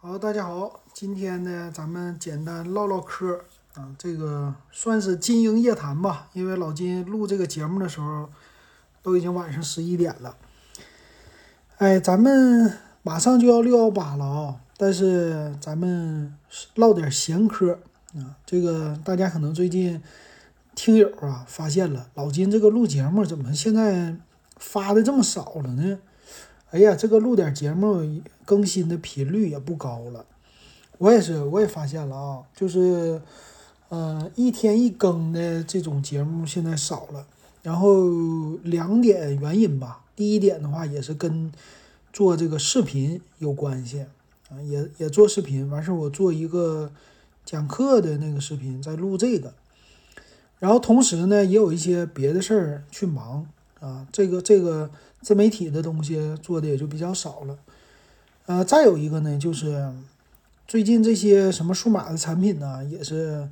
好，大家好，今天呢，咱们简单唠唠嗑啊，这个算是金鹰夜谈吧。因为老金录这个节目的时候，都已经晚上十一点了。哎，咱们马上就要六幺八了啊，但是咱们唠点闲嗑啊。这个大家可能最近听友啊发现了，老金这个录节目怎么现在发的这么少了呢？哎呀，这个录点节目更新的频率也不高了。我也是，我也发现了啊，就是，呃，一天一更的这种节目现在少了。然后两点原因吧，第一点的话也是跟做这个视频有关系啊，也也做视频，完事儿我做一个讲课的那个视频，在录这个。然后同时呢，也有一些别的事儿去忙啊，这个这个。自媒体的东西做的也就比较少了，呃，再有一个呢，就是最近这些什么数码的产品呢，也是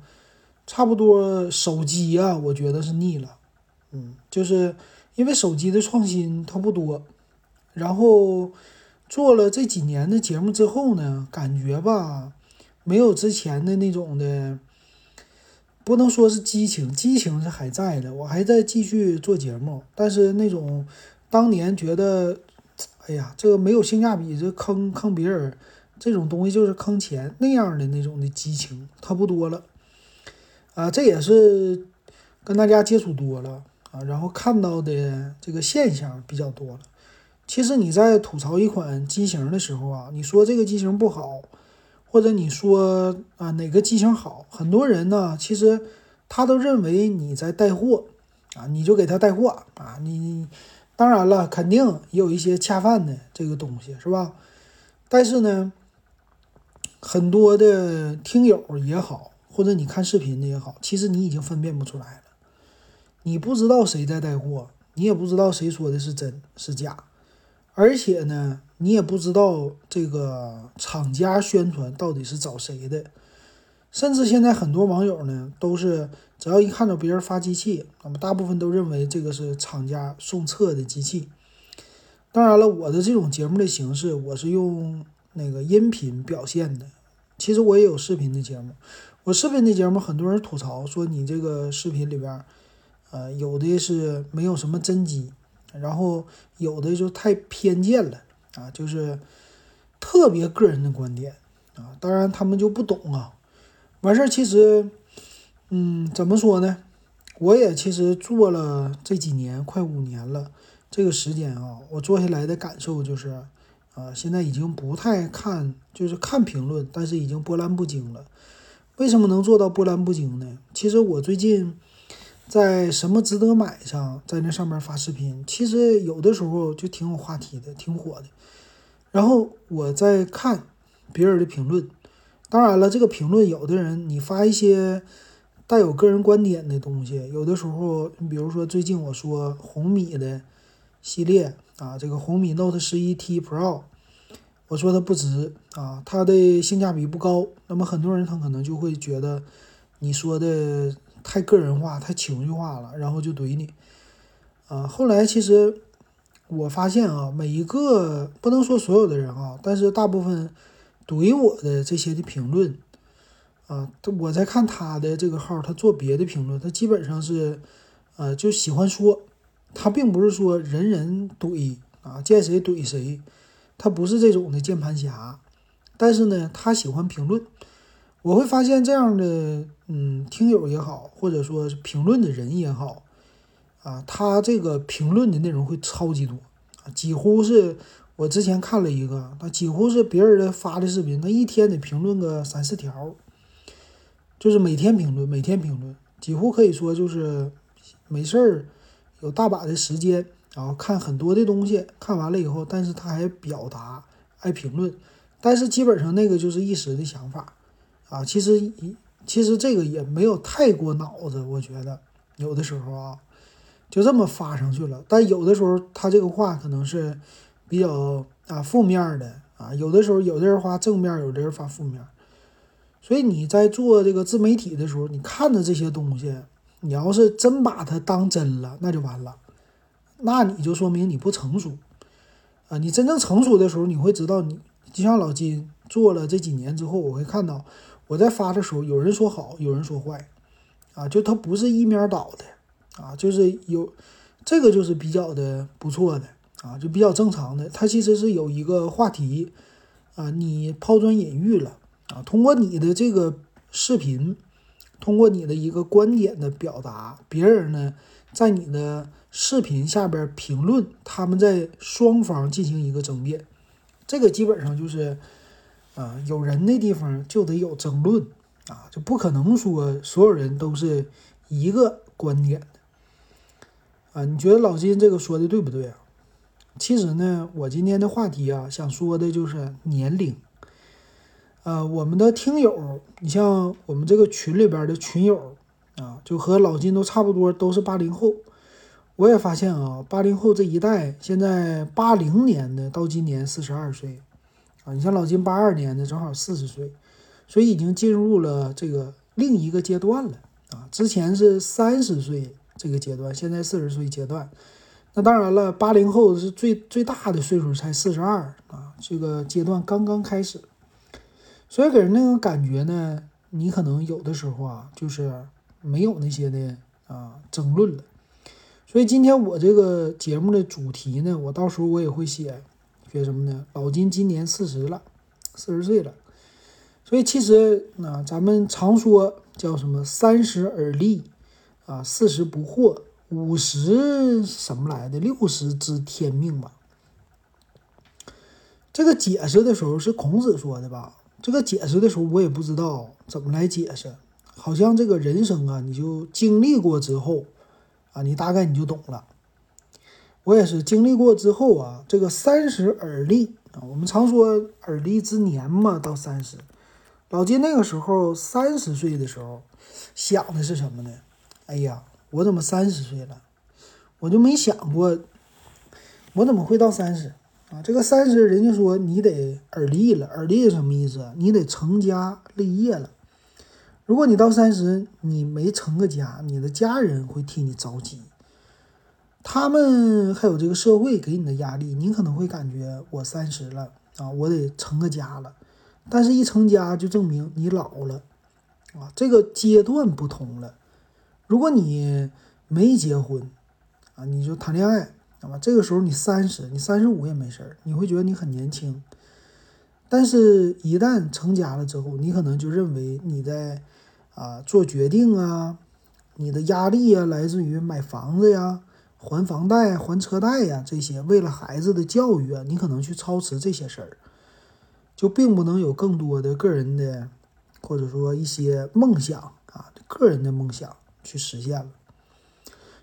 差不多手机啊，我觉得是腻了，嗯，就是因为手机的创新它不多，然后做了这几年的节目之后呢，感觉吧，没有之前的那种的，不能说是激情，激情是还在的，我还在继续做节目，但是那种。当年觉得，哎呀，这个没有性价比，这坑坑别人，这种东西就是坑钱那样的那种的激情，它不多了，啊，这也是跟大家接触多了啊，然后看到的这个现象比较多了。其实你在吐槽一款机型的时候啊，你说这个机型不好，或者你说啊哪个机型好，很多人呢，其实他都认为你在带货啊，你就给他带货啊，你。当然了，肯定也有一些恰饭的这个东西，是吧？但是呢，很多的听友也好，或者你看视频的也好，其实你已经分辨不出来了。你不知道谁在带货，你也不知道谁说的是真是假，而且呢，你也不知道这个厂家宣传到底是找谁的。甚至现在很多网友呢，都是只要一看到别人发机器，那么大部分都认为这个是厂家送测的机器。当然了，我的这种节目的形式，我是用那个音频表现的。其实我也有视频的节目，我视频的节目很多人吐槽说你这个视频里边，呃，有的是没有什么真机，然后有的就太偏见了啊，就是特别个人的观点啊。当然他们就不懂啊。完事儿，其实，嗯，怎么说呢？我也其实做了这几年，快五年了。这个时间啊，我做下来的感受就是，啊，现在已经不太看，就是看评论，但是已经波澜不惊了。为什么能做到波澜不惊呢？其实我最近在什么值得买上，在那上面发视频，其实有的时候就挺有话题的，挺火的。然后我在看别人的评论。当然了，这个评论有的人你发一些带有个人观点的东西，有的时候你比如说最近我说红米的系列啊，这个红米 Note 十一 T Pro，我说它不值啊，它的性价比不高，那么很多人他可能就会觉得你说的太个人化、太情绪化了，然后就怼你啊。后来其实我发现啊，每一个不能说所有的人啊，但是大部分。怼我的这些的评论啊，我在看他的这个号，他做别的评论，他基本上是，呃，就喜欢说，他并不是说人人怼啊，见谁怼谁，他不是这种的键盘侠，但是呢，他喜欢评论。我会发现这样的，嗯，听友也好，或者说评论的人也好，啊，他这个评论的内容会超级多啊，几乎是。我之前看了一个，他几乎是别人的发的视频，他一天得评论个三四条，就是每天评论，每天评论，几乎可以说就是没事儿，有大把的时间，然后看很多的东西，看完了以后，但是他还表达，爱评论，但是基本上那个就是一时的想法，啊，其实一其实这个也没有太过脑子，我觉得有的时候啊，就这么发上去了，但有的时候他这个话可能是。比较啊负面的啊，有的时候有的人发正面，有的人发负面，所以你在做这个自媒体的时候，你看着这些东西，你要是真把它当真了，那就完了，那你就说明你不成熟。啊。你真正成熟的时候，你会知道，你就像老金做了这几年之后，我会看到我在发的时候，有人说好，有人说坏，啊，就它不是一面倒的，啊，就是有这个就是比较的不错的，啊，就比较正常的。它其实是有一个话题，啊，你抛砖引玉了，啊，通过你的这个视频，通过你的一个观点的表达，别人呢在你的视频下边评论，他们在双方进行一个争辩，这个基本上就是。啊，有人的地方就得有争论啊，就不可能说所有人都是一个观点啊。你觉得老金这个说的对不对啊？其实呢，我今天的话题啊，想说的就是年龄。呃，我们的听友，你像我们这个群里边的群友啊，就和老金都差不多，都是八零后。我也发现啊，八零后这一代，现在八零年的到今年四十二岁。啊，你像老金八二年的，正好四十岁，所以已经进入了这个另一个阶段了啊。之前是三十岁这个阶段，现在四十岁阶段。那当然了，八零后是最最大的岁数，才四十二啊，这个阶段刚刚开始，所以给人那种感觉呢，你可能有的时候啊，就是没有那些的啊争论了。所以今天我这个节目的主题呢，我到时候我也会写。学什么呢？老金今年四十了，四十岁了，所以其实啊，咱们常说叫什么“三十而立”，啊，四十不惑，五十什么来的？六十知天命吧。这个解释的时候是孔子说的吧？这个解释的时候我也不知道怎么来解释，好像这个人生啊，你就经历过之后啊，你大概你就懂了。我也是经历过之后啊，这个三十而立啊，我们常说而立之年嘛，到三十。老金那个时候三十岁的时候，想的是什么呢？哎呀，我怎么三十岁了？我就没想过，我怎么会到三十啊？这个三十，人家说你得而立了，而立是什么意思？你得成家立业了。如果你到三十，你没成个家，你的家人会替你着急。他们还有这个社会给你的压力，你可能会感觉我三十了啊，我得成个家了。但是，一成家就证明你老了啊，这个阶段不同了。如果你没结婚啊，你就谈恋爱，那么这个时候你三十，你三十五也没事儿，你会觉得你很年轻。但是，一旦成家了之后，你可能就认为你在啊做决定啊，你的压力啊来自于买房子呀。还房贷、还车贷呀，这些为了孩子的教育啊，你可能去操持这些事儿，就并不能有更多的个人的，或者说一些梦想啊，个人的梦想去实现了。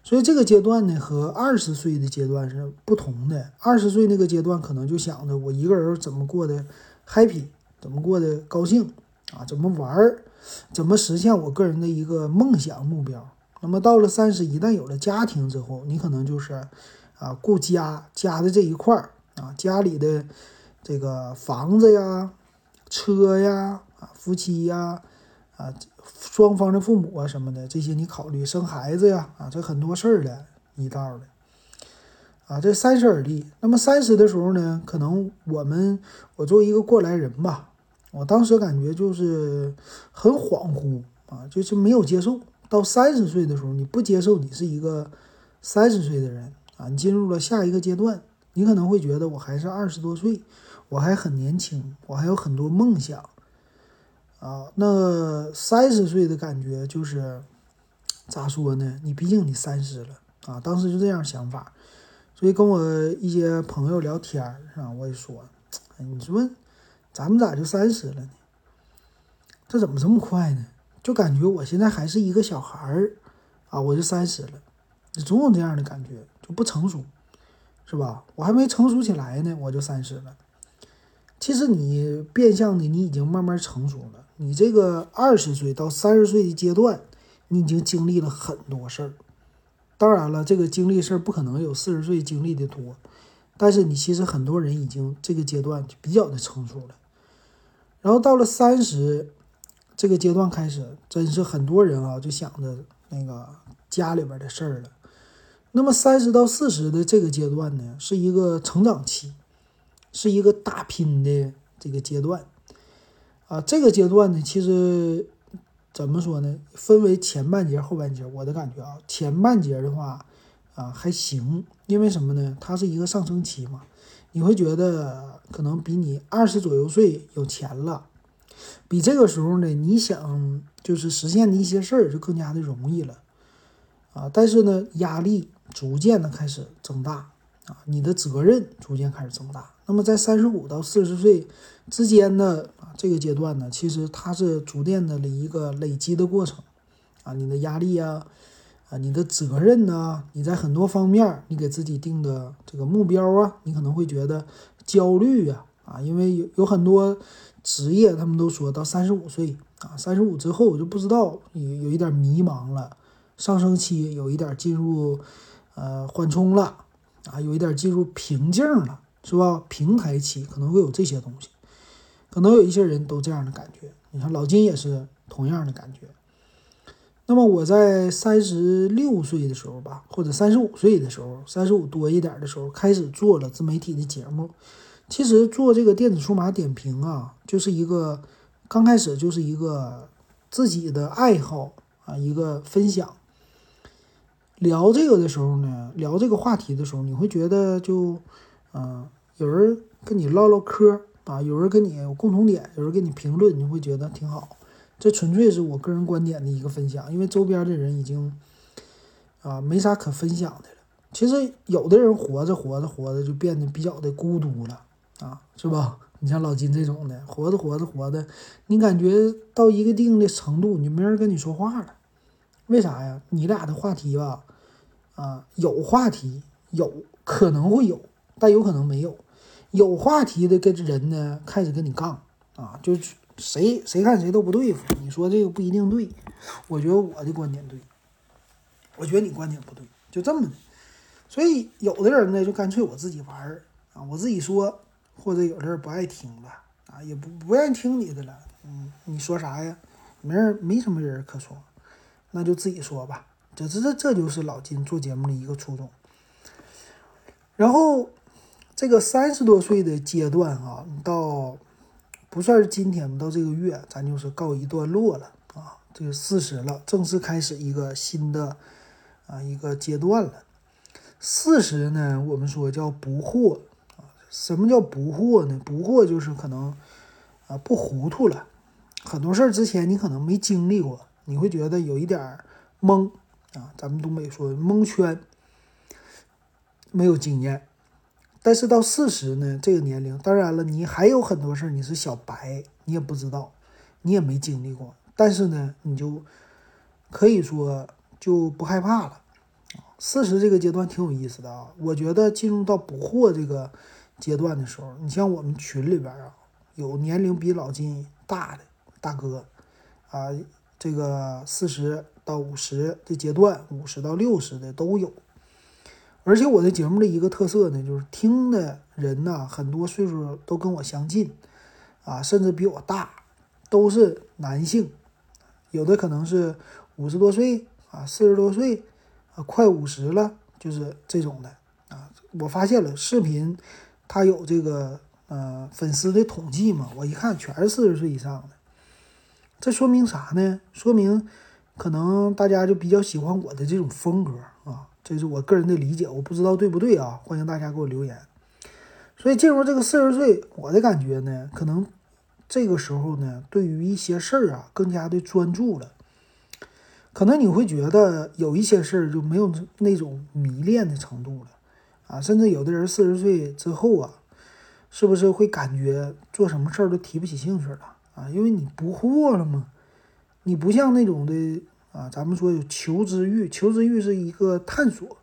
所以这个阶段呢，和二十岁的阶段是不同的。二十岁那个阶段，可能就想着我一个人怎么过得 happy，怎么过得高兴啊，怎么玩儿，怎么实现我个人的一个梦想目标。那么到了三十，一旦有了家庭之后，你可能就是，啊，顾家家的这一块儿啊，家里的这个房子呀、车呀、啊夫妻呀、啊双方的父母啊什么的，这些你考虑生孩子呀，啊这很多事儿的一道的，啊这三十而立。那么三十的时候呢，可能我们我作为一个过来人吧，我当时感觉就是很恍惚啊，就是没有接受。到三十岁的时候，你不接受你是一个三十岁的人啊，你进入了下一个阶段，你可能会觉得我还是二十多岁，我还很年轻，我还有很多梦想啊。那三十岁的感觉就是咋说呢？你毕竟你三十了啊，当时就这样想法，所以跟我一些朋友聊天啊，我也说，你说咱们咋就三十了呢？这怎么这么快呢？就感觉我现在还是一个小孩儿，啊，我就三十了，你总有这样的感觉，就不成熟，是吧？我还没成熟起来呢，我就三十了。其实你变相的，你已经慢慢成熟了。你这个二十岁到三十岁的阶段，你已经经历了很多事儿。当然了，这个经历事儿不可能有四十岁经历的多，但是你其实很多人已经这个阶段就比较的成熟了。然后到了三十。这个阶段开始，真是很多人啊，就想着那个家里边的事儿了。那么三十到四十的这个阶段呢，是一个成长期，是一个打拼的这个阶段。啊，这个阶段呢，其实怎么说呢？分为前半截、后半截。我的感觉啊，前半截的话啊还行，因为什么呢？它是一个上升期嘛，你会觉得可能比你二十左右岁有钱了，比这个时候呢，你想就是实现的一些事儿就更加的容易了啊。但是呢，压力逐渐的开始增大啊，你的责任逐渐开始增大。那么在三十五到四十岁之间的这个阶段呢，其实它是逐渐的一个累积的过程啊，你的压力呀，啊你的责任呐，你在很多方面你给自己定的这个目标啊，你可能会觉得焦虑呀啊，因为有有很多职业他们都说到三十五岁啊，三十五之后我就不知道有有一点迷茫了，上升期有一点进入呃缓冲了啊，有一点进入瓶颈了。是吧？平台期可能会有这些东西，可能有一些人都这样的感觉。你看老金也是同样的感觉。那么我在三十六岁的时候吧，或者三十五岁的时候，三十五多一点的时候，开始做了自媒体的节目。其实做这个电子数码点评啊，就是一个刚开始就是一个自己的爱好啊，一个分享。聊这个的时候呢，聊这个话题的时候，你会觉得就。嗯，有人跟你唠唠嗑啊，有人跟你有共同点，有人给你评论，你会觉得挺好。这纯粹是我个人观点的一个分享，因为周边的人已经啊没啥可分享的了。其实有的人活着活着活着就变得比较的孤独了啊，是吧？你像老金这种的，活着活着活着，你感觉到一个定的程度，你就没人跟你说话了。为啥呀？你俩的话题吧，啊，有话题，有可能会有。但有可能没有，有话题的跟人呢开始跟你杠啊，就谁谁看谁都不对付。你说这个不一定对，我觉得我的观点对，我觉得你观点不对，就这么的。所以有的人呢就干脆我自己玩儿啊，我自己说，或者有的人不爱听了啊，也不不愿意听你的了。嗯，你说啥呀？没人没什么人可说，那就自己说吧。这这这这就是老金做节目的一个初衷。然后。这个三十多岁的阶段啊，到不算是今天到这个月，咱就是告一段落了啊。这个四十了，正式开始一个新的啊一个阶段了。四十呢，我们说叫不惑啊。什么叫不惑呢？不惑就是可能啊不糊涂了，很多事儿之前你可能没经历过，你会觉得有一点懵啊。咱们东北说蒙圈，没有经验。但是到四十呢，这个年龄，当然了，你还有很多事儿你是小白，你也不知道，你也没经历过。但是呢，你就可以说就不害怕了。四十这个阶段挺有意思的啊，我觉得进入到不惑这个阶段的时候，你像我们群里边啊，有年龄比老金大的大哥啊，这个四十到五十的阶段，五十到六十的都有。而且我的节目的一个特色呢，就是听的人呢，很多岁数都跟我相近，啊，甚至比我大，都是男性，有的可能是五十多岁啊，四十多岁啊，快五十了，就是这种的啊。我发现了视频，它有这个呃粉丝的统计嘛，我一看全是四十岁以上的，这说明啥呢？说明可能大家就比较喜欢我的这种风格。这是我个人的理解，我不知道对不对啊？欢迎大家给我留言。所以进入这个四十岁，我的感觉呢，可能这个时候呢，对于一些事儿啊，更加的专注了。可能你会觉得有一些事儿就没有那种迷恋的程度了啊，甚至有的人四十岁之后啊，是不是会感觉做什么事儿都提不起兴趣了啊？因为你不惑了吗？你不像那种的。啊，咱们说有求知欲，求知欲是一个探索，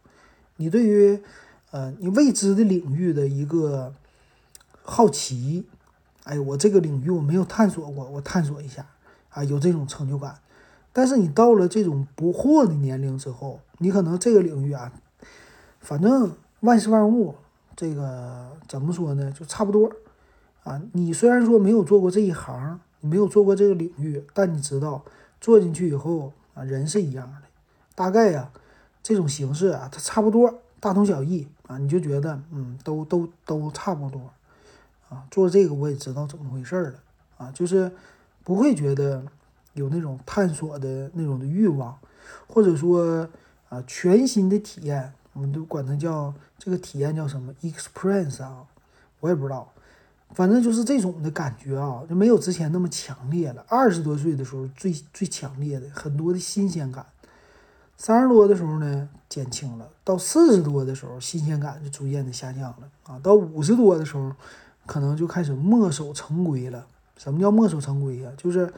你对于呃你未知的领域的一个好奇，哎，我这个领域我没有探索过，我探索一下啊，有这种成就感。但是你到了这种不惑的年龄之后，你可能这个领域啊，反正万事万物，这个怎么说呢，就差不多啊。你虽然说没有做过这一行，你没有做过这个领域，但你知道做进去以后。啊，人是一样的，大概呀，这种形式啊，它差不多，大同小异啊，你就觉得，嗯，都都都差不多，啊，做这个我也知道怎么回事了，啊，就是不会觉得有那种探索的那种的欲望，或者说啊全新的体验，我们都管它叫这个体验叫什么？experience 啊，我也不知道，反正就是这种的感觉啊，就没有之前那么强烈了。二十多岁的时候最最强烈的很多的新鲜感，三十多的时候呢减轻了，到四十多的时候新鲜感就逐渐的下降了啊，到五十多的时候可能就开始墨守成规了。什么叫墨守成规呀？就是，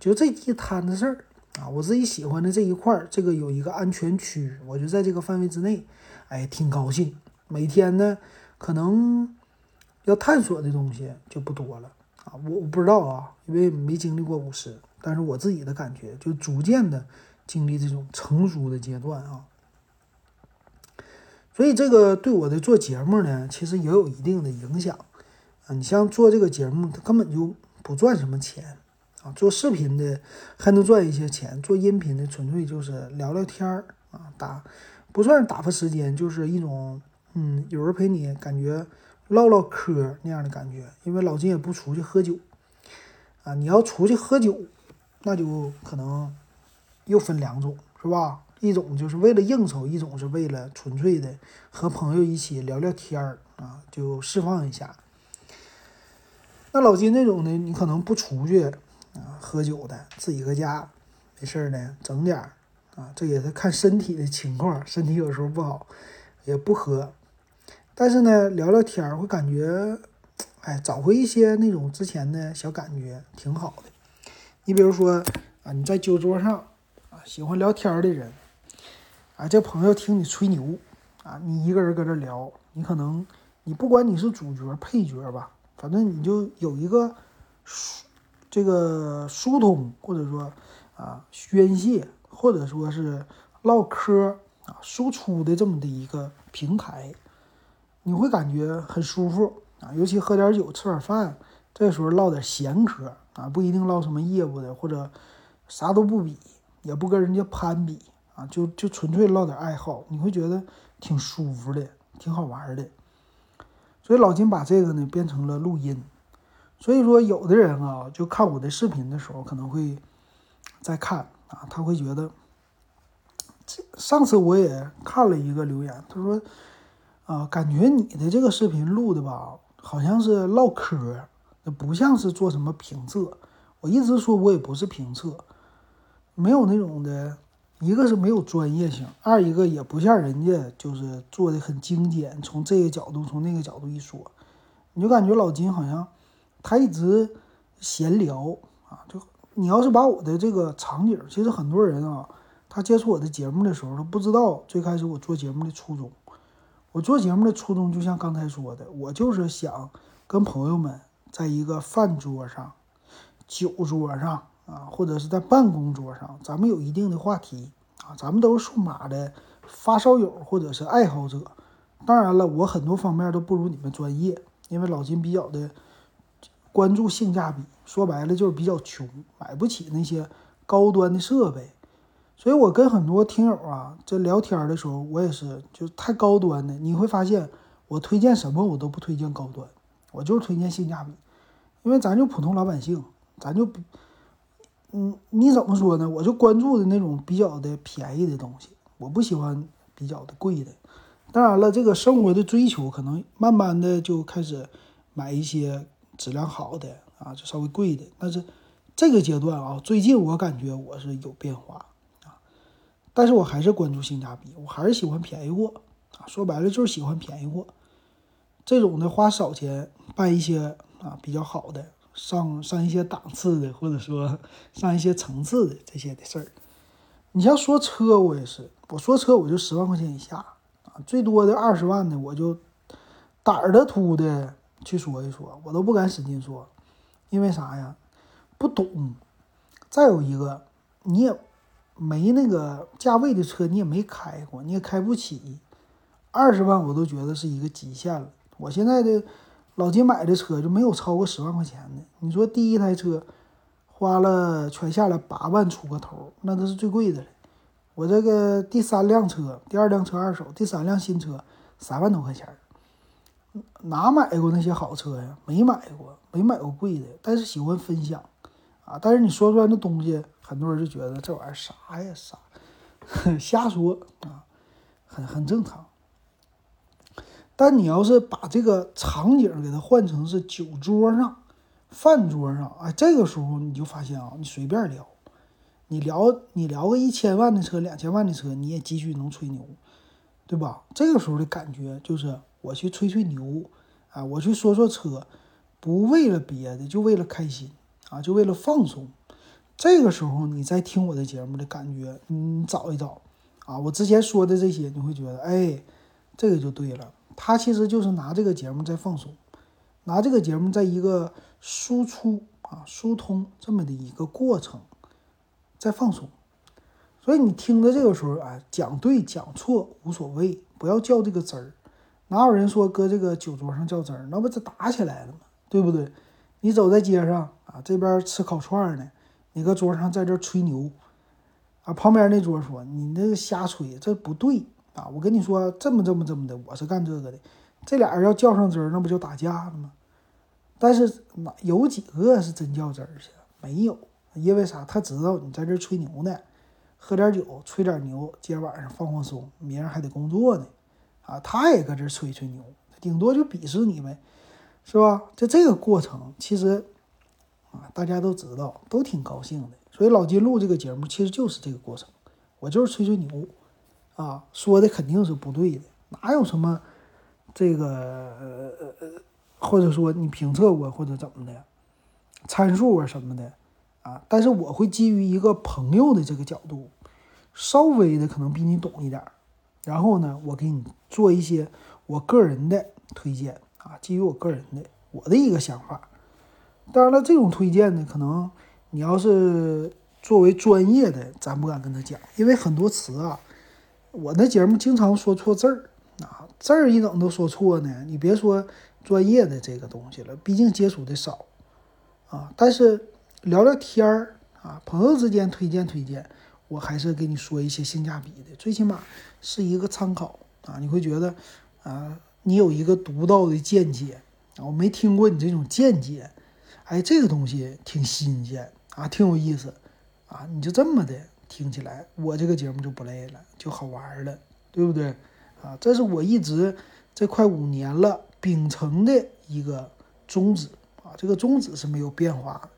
就这一摊子事儿啊，我自己喜欢的这一块儿，这个有一个安全区，我就在这个范围之内，哎，挺高兴。每天呢，可能要探索的东西就不多了啊。我我不知道啊，因为没经历过五十，但是我自己的感觉就逐渐的经历这种成熟的阶段啊。所以这个对我的做节目呢，其实也有一定的影响啊。你像做这个节目，它根本就。不赚什么钱啊，做视频的还能赚一些钱，做音频的纯粹就是聊聊天儿啊，打不算是打发时间，就是一种嗯，有人陪你，感觉唠唠嗑那样的感觉。因为老金也不出去喝酒啊，你要出去喝酒，那就可能又分两种，是吧？一种就是为了应酬，一种是为了纯粹的和朋友一起聊聊天儿啊，就释放一下。那老金那种呢，你可能不出去啊喝酒的，自己搁家没事儿呢，整点儿啊，这也是看身体的情况，身体有时候不好也不喝，但是呢聊聊天儿会感觉，哎，找回一些那种之前的小感觉，挺好的。你比如说啊，你在酒桌上啊，喜欢聊天的人啊，这朋友听你吹牛啊，你一个人搁这聊，你可能你不管你是主角配角吧。反正你就有一个疏这个疏通，或者说啊宣泄，或者说是唠嗑啊输出的这么的一个平台，你会感觉很舒服啊。尤其喝点酒吃点饭，这时候唠点闲嗑啊，不一定唠什么业务的，或者啥都不比，也不跟人家攀比啊，就就纯粹唠点爱好，你会觉得挺舒服的，挺好玩的。所以老金把这个呢变成了录音，所以说有的人啊，就看我的视频的时候可能会在看啊，他会觉得，这上次我也看了一个留言，他说啊，感觉你的这个视频录的吧，好像是唠嗑，那不像是做什么评测。我一直说我也不是评测，没有那种的。一个是没有专业性，二一个也不像人家就是做的很精简，从这个角度，从那个角度一说，你就感觉老金好像他一直闲聊啊。就你要是把我的这个场景，其实很多人啊，他接触我的节目的时候，他不知道最开始我做节目的初衷。我做节目的初衷就像刚才说的，我就是想跟朋友们在一个饭桌上、酒桌上。啊，或者是在办公桌上，咱们有一定的话题啊，咱们都是数码的发烧友或者是爱好者。当然了，我很多方面都不如你们专业，因为老金比较的关注性价比，说白了就是比较穷，买不起那些高端的设备。所以我跟很多听友啊，这聊天的时候，我也是就太高端的，你会发现我推荐什么我都不推荐高端，我就是推荐性价比，因为咱就普通老百姓，咱就不。嗯，你怎么说呢？我就关注的那种比较的便宜的东西，我不喜欢比较的贵的。当然了，这个生活的追求可能慢慢的就开始买一些质量好的啊，就稍微贵的。但是这个阶段啊，最近我感觉我是有变化，但是我还是关注性价比，我还是喜欢便宜货啊。说白了就是喜欢便宜货，这种的花少钱办一些啊比较好的。上上一些档次的，或者说上一些层次的这些的事儿，你像说车，我也是，我说车我就十万块钱以下啊，最多的二十万的我就胆儿的突的去说一说，我都不敢使劲说，因为啥呀？不懂。再有一个，你也没那个价位的车，你也没开过，你也开不起，二十万我都觉得是一个极限了。我现在的。老金买的车就没有超过十万块钱的。你说第一台车花了全下来八万出个头，那都是最贵的了。我这个第三辆车，第二辆车二手，第三辆新车三万多块钱。哪买过那些好车呀？没买过，没买过贵的，但是喜欢分享啊。但是你说出来那东西，很多人就觉得这玩意儿啥呀啥，瞎说啊，很很正常。但你要是把这个场景给它换成是酒桌上、饭桌上，哎，这个时候你就发现啊，你随便聊，你聊你聊个一千万的车、两千万的车，你也继续能吹牛，对吧？这个时候的感觉就是我去吹吹牛，啊，我去说说车，不为了别的，就为了开心啊，就为了放松。这个时候你再听我的节目的感觉，你找一找啊，我之前说的这些，你会觉得，哎，这个就对了。他其实就是拿这个节目在放松，拿这个节目在一个输出啊、疏通这么的一个过程，在放松。所以你听的这个时候啊，讲对讲错无所谓，不要较这个真儿。哪有人说搁这个酒桌上较真儿？那不就打起来了吗？对不对？你走在街上啊，这边吃烤串呢，你搁桌上在这吹牛啊，旁边那桌说你那个瞎吹，这不对。啊，我跟你说这么这么这么的，我是干这个的。这俩人要较上真儿，那不就打架了吗？但是哪有几个是真较真儿去？没有，因为啥？他知道你在这吹牛呢，喝点酒，吹点牛，今天晚上放放松，明儿还得工作呢。啊，他也搁这吹吹牛，顶多就鄙视你呗，是吧？就这个过程，其实啊，大家都知道，都挺高兴的。所以老金录这个节目，其实就是这个过程，我就是吹吹牛。啊，说的肯定是不对的，哪有什么这个呃呃呃，或者说你评测过或者怎么的参数啊什么的啊？但是我会基于一个朋友的这个角度，稍微的可能比你懂一点，然后呢，我给你做一些我个人的推荐啊，基于我个人的我的一个想法。当然了，这种推荐呢，可能你要是作为专业的，咱不敢跟他讲，因为很多词啊。我那节目经常说错字儿啊，字儿一整都说错呢。你别说专业的这个东西了，毕竟接触的少啊。但是聊聊天儿啊，朋友之间推荐推荐，我还是给你说一些性价比的，最起码是一个参考啊。你会觉得啊，你有一个独到的见解啊，我没听过你这种见解，哎，这个东西挺新鲜啊，挺有意思啊，你就这么的。听起来我这个节目就不累了，就好玩了，对不对？啊，这是我一直这快五年了秉承的一个宗旨啊，这个宗旨是没有变化的。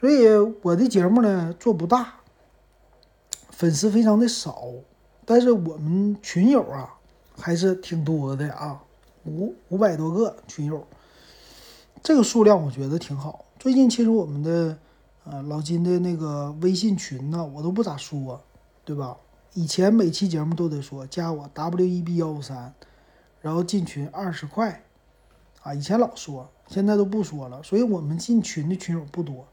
所以我的节目呢做不大，粉丝非常的少，但是我们群友啊还是挺多的啊，五五百多个群友，这个数量我觉得挺好。最近其实我们的。呃，老金的那个微信群呢，我都不咋说，对吧？以前每期节目都得说加我 W E B 幺五三，然后进群二十块，啊，以前老说，现在都不说了。所以我们进群的群友不多，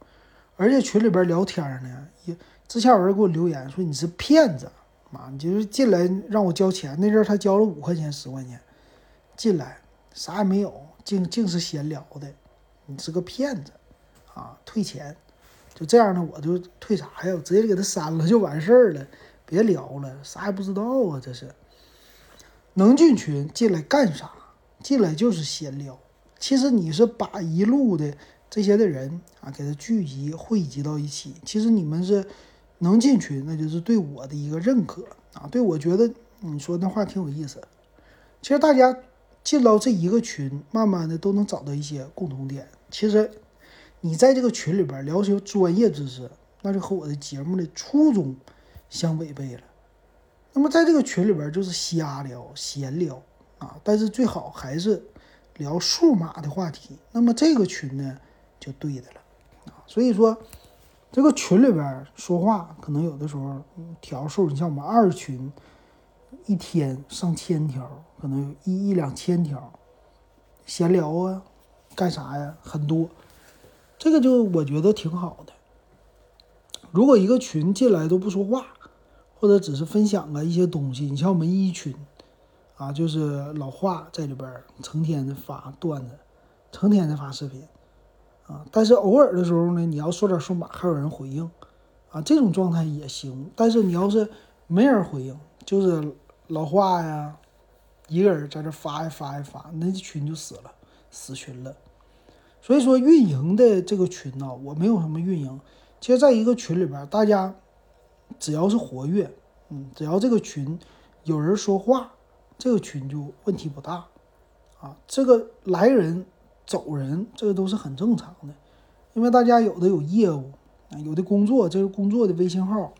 而且群里边聊天呢，也之前有人给我留言说你是骗子，妈，你就是进来让我交钱，那阵他交了五块钱十块钱进来，啥也没有，净净是闲聊的，你是个骗子，啊，退钱。就这样呢，我就退啥呀？我直接给他删了就完事儿了，别聊了，啥也不知道啊！这是能进群进来干啥？进来就是闲聊。其实你是把一路的这些的人啊，给他聚集汇集到一起。其实你们是能进群，那就是对我的一个认可啊，对我觉得你说那话挺有意思。其实大家进到这一个群，慢慢的都能找到一些共同点。其实。你在这个群里边聊些专业知识，那就和我的节目的初衷相违背了。那么在这个群里边就是瞎聊、闲聊啊，但是最好还是聊数码的话题。那么这个群呢，就对的了啊。所以说，这个群里边说话可能有的时候条数，你像我们二群，一天上千条，可能有一一两千条闲聊啊，干啥呀？很多。这个就我觉得挺好的。如果一个群进来都不说话，或者只是分享个一些东西，你像我们一群，啊，就是老话在里边成天的发段子，成天的发视频，啊，但是偶尔的时候呢，你要说点数码，还有人回应，啊，这种状态也行。但是你要是没人回应，就是老华呀，一个人在这发呀发呀发，那群就死了，死群了。所以说运营的这个群呢，我没有什么运营。其实在一个群里边，大家只要是活跃，嗯，只要这个群有人说话，这个群就问题不大啊。这个来人走人，这个都是很正常的，因为大家有的有业务，有的工作，这是工作的微信号，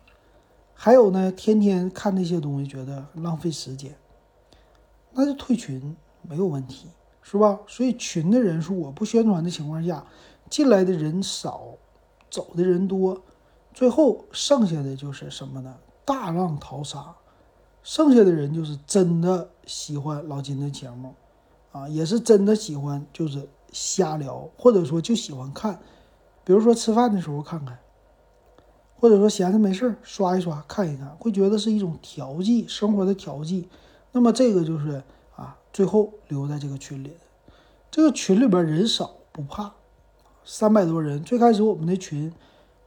还有呢，天天看那些东西，觉得浪费时间，那就退群没有问题。是吧？所以群的人数我不宣传的情况下，进来的人少，走的人多，最后剩下的就是什么呢？大浪淘沙，剩下的人就是真的喜欢老金的节目，啊，也是真的喜欢，就是瞎聊，或者说就喜欢看，比如说吃饭的时候看看，或者说闲着没事儿刷一刷看一看，会觉得是一种调剂生活的调剂。那么这个就是啊。最后留在这个群里的，这个群里边人少不怕，三百多人。最开始我们的群，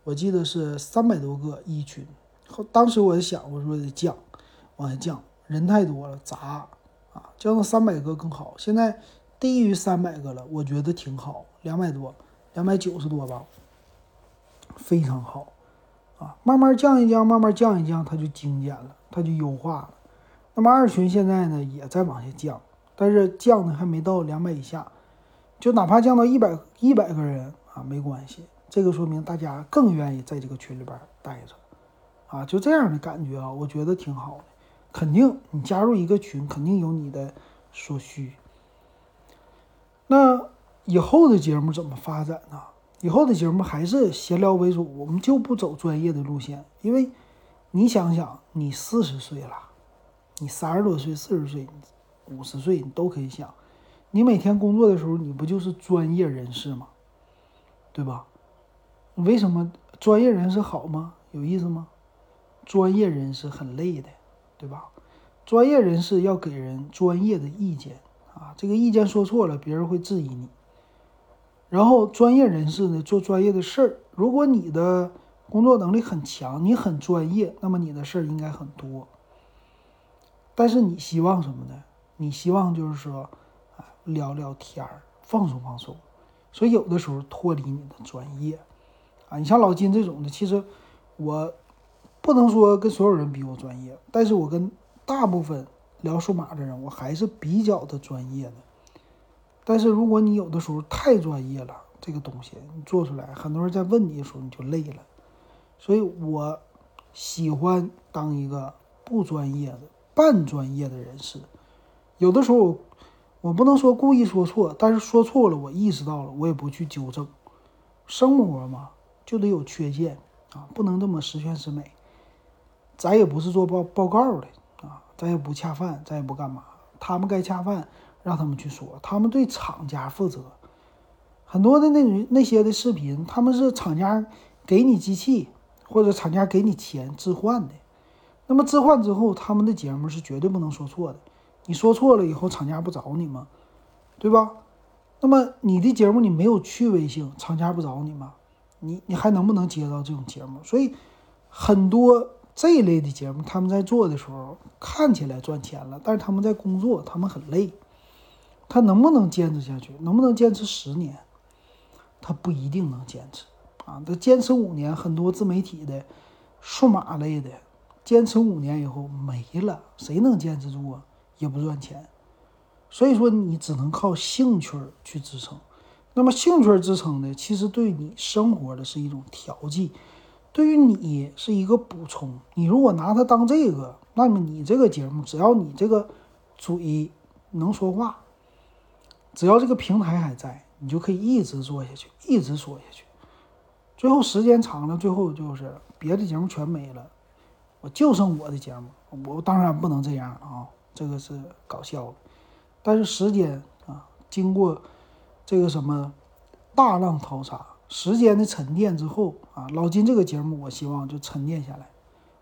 我记得是三百多个一群，后当时我就想，我说得降，往下降，人太多了杂啊，降到三百个更好。现在低于三百个了，我觉得挺好，两百多，两百九十多吧，非常好啊。慢慢降一降，慢慢降一降，它就精简了，它就优化了。那么二群现在呢，也在往下降。但是降的还没到两百以下，就哪怕降到一百一百个人啊，没关系。这个说明大家更愿意在这个群里边待着，啊，就这样的感觉啊，我觉得挺好的。肯定你加入一个群，肯定有你的所需。那以后的节目怎么发展呢？以后的节目还是闲聊为主，我们就不走专业的路线。因为你想想，你四十岁了，你三十多岁、四十岁。五十岁你都可以想，你每天工作的时候，你不就是专业人士吗？对吧？为什么专业人士好吗？有意思吗？专业人士很累的，对吧？专业人士要给人专业的意见啊，这个意见说错了，别人会质疑你。然后专业人士呢，做专业的事儿。如果你的工作能力很强，你很专业，那么你的事儿应该很多。但是你希望什么呢？你希望就是说，啊，聊聊天儿，放松放松，所以有的时候脱离你的专业，啊，你像老金这种的，其实我不能说跟所有人比我专业，但是我跟大部分聊数码的人，我还是比较的专业的。但是如果你有的时候太专业了，这个东西你做出来，很多人在问你的时候你就累了。所以我喜欢当一个不专业的、半专业的人士。有的时候，我不能说故意说错，但是说错了，我意识到了，我也不去纠正。生活嘛，就得有缺陷啊，不能这么十全十美。咱也不是做报报告的啊，咱也不恰饭，咱也不干嘛。他们该恰饭，让他们去说，他们对厂家负责。很多的那那些的视频，他们是厂家给你机器，或者厂家给你钱置换的。那么置换之后，他们的节目是绝对不能说错的。你说错了以后，厂家不找你吗？对吧？那么你的节目你没有趣味性，厂家不找你吗？你你还能不能接到这种节目？所以很多这一类的节目，他们在做的时候看起来赚钱了，但是他们在工作，他们很累。他能不能坚持下去？能不能坚持十年？他不一定能坚持啊！他坚持五年，很多自媒体的、数码类的，坚持五年以后没了，谁能坚持住啊？也不赚钱，所以说你只能靠兴趣去支撑。那么兴趣支撑的，其实对你生活的是一种调剂，对于你是一个补充。你如果拿它当这个，那么你这个节目，只要你这个嘴能说话，只要这个平台还在，你就可以一直做下去，一直说下去。最后时间长了，最后就是别的节目全没了，我就剩我的节目。我当然不能这样啊。这个是搞笑的，但是时间啊，经过这个什么大浪淘沙，时间的沉淀之后啊，老金这个节目，我希望就沉淀下来，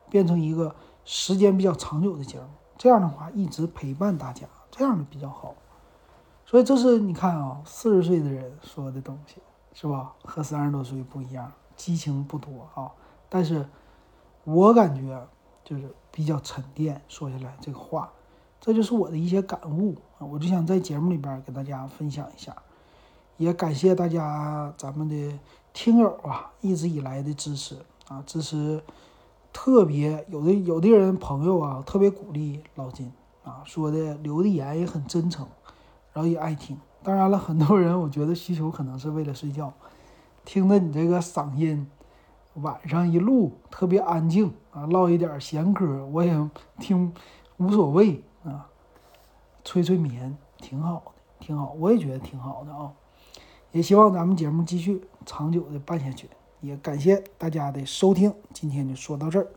变成一个时间比较长久的节目。这样的话，一直陪伴大家，这样的比较好。所以这是你看啊，四十岁的人说的东西，是吧？和三十多岁不一样，激情不多啊。但是我感觉就是比较沉淀，说下来这个话。这就是我的一些感悟啊，我就想在节目里边给大家分享一下，也感谢大家咱们的听友啊一直以来的支持啊，支持特别有的有的人朋友啊特别鼓励老金啊，说的留的言也很真诚，然后也爱听。当然了，很多人我觉得需求可能是为了睡觉，听着你这个嗓音，晚上一录特别安静啊，唠一点闲嗑，我也听无所谓啊，催催眠挺好的，挺好，我也觉得挺好的啊，也希望咱们节目继续长久的办下去，也感谢大家的收听，今天就说到这儿。